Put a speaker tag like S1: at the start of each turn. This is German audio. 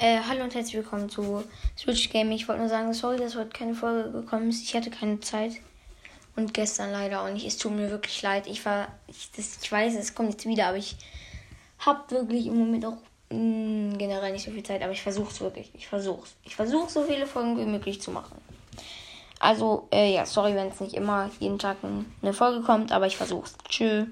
S1: Äh, hallo und herzlich willkommen zu Switch Gaming. Ich wollte nur sagen, sorry, dass heute keine Folge gekommen ist. Ich hatte keine Zeit. Und gestern leider auch nicht. Es tut mir wirklich leid. Ich war, ich, das, ich weiß, es kommt jetzt wieder, aber ich habe wirklich im Moment auch mh, generell nicht so viel Zeit. Aber ich versuche es wirklich. Ich versuche es. Ich versuche so viele Folgen wie möglich zu machen. Also, äh, ja, sorry, wenn es nicht immer jeden Tag eine Folge kommt, aber ich versuche es. Tschüss.